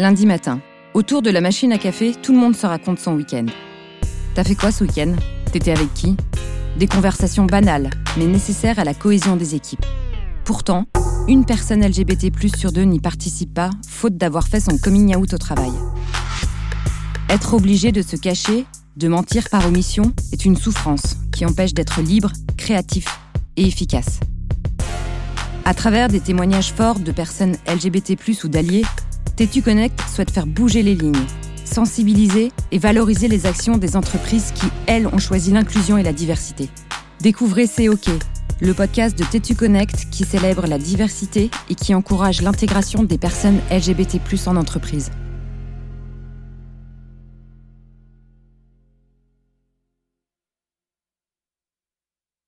Lundi matin, autour de la machine à café, tout le monde se raconte son week-end. T'as fait quoi ce week-end? T'étais avec qui? Des conversations banales, mais nécessaires à la cohésion des équipes. Pourtant, une personne LGBT+ sur deux n'y participe pas, faute d'avoir fait son coming out au travail. Être obligé de se cacher, de mentir par omission, est une souffrance qui empêche d'être libre, créatif et efficace. À travers des témoignages forts de personnes LGBT+ ou d'alliés, Tétu Connect souhaite faire bouger les lignes, sensibiliser et valoriser les actions des entreprises qui, elles, ont choisi l'inclusion et la diversité. Découvrez C'est OK, le podcast de Tétu Connect qui célèbre la diversité et qui encourage l'intégration des personnes LGBT+ en entreprise.